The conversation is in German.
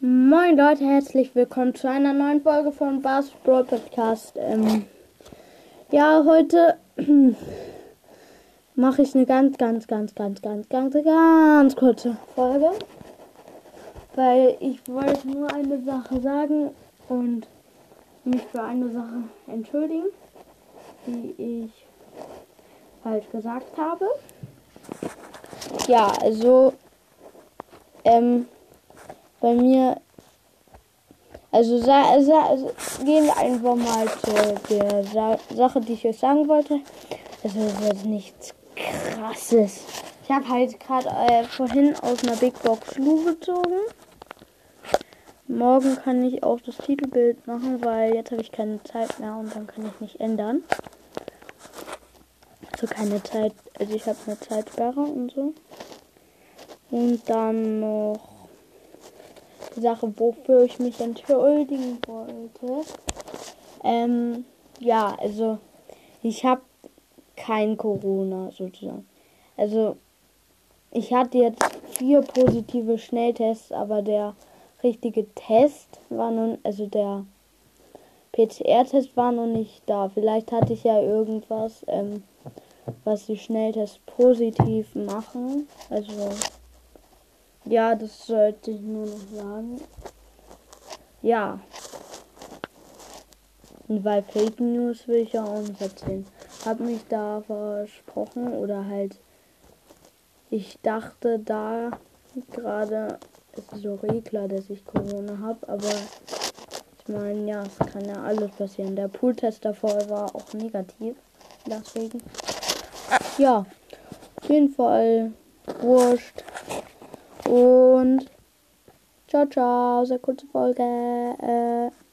Moin Leute, herzlich willkommen zu einer neuen Folge von Bars Brawl Podcast. Ähm, ja, heute mache ich eine ganz, ganz, ganz, ganz, ganz, ganz, ganz kurze Folge. Weil ich wollte nur eine Sache sagen und mich für eine Sache entschuldigen, die ich falsch gesagt habe. Ja, also ähm, bei mir, also sa sa gehen wir einfach mal zu der sa Sache, die ich euch sagen wollte. Also es wird nichts krasses. Ich habe halt gerade äh, vorhin aus einer Big Box Lu gezogen. Morgen kann ich auch das Titelbild machen, weil jetzt habe ich keine Zeit mehr und dann kann ich nicht ändern. Also keine Zeit, also ich habe eine Zeitsperre und so. Und dann noch Sache, wofür ich mich entschuldigen wollte. Ähm, ja, also ich habe kein Corona sozusagen. Also ich hatte jetzt vier positive Schnelltests, aber der richtige Test war nun, also der PCR-Test war noch nicht da. Vielleicht hatte ich ja irgendwas, ähm, was die Schnelltests positiv machen. Also ja, das sollte ich nur noch sagen. Ja. Und weil Fake News will ich ja auch nicht erzählen. Hab mich da versprochen oder halt ich dachte da gerade es ist so Regler, dass ich Corona habe, aber ich meine, ja, es kann ja alles passieren. Der Pooltest davor war auch negativ, deswegen. Ja, auf jeden Fall wurscht. Und ciao, ciao, sehr kurze Folge. Äh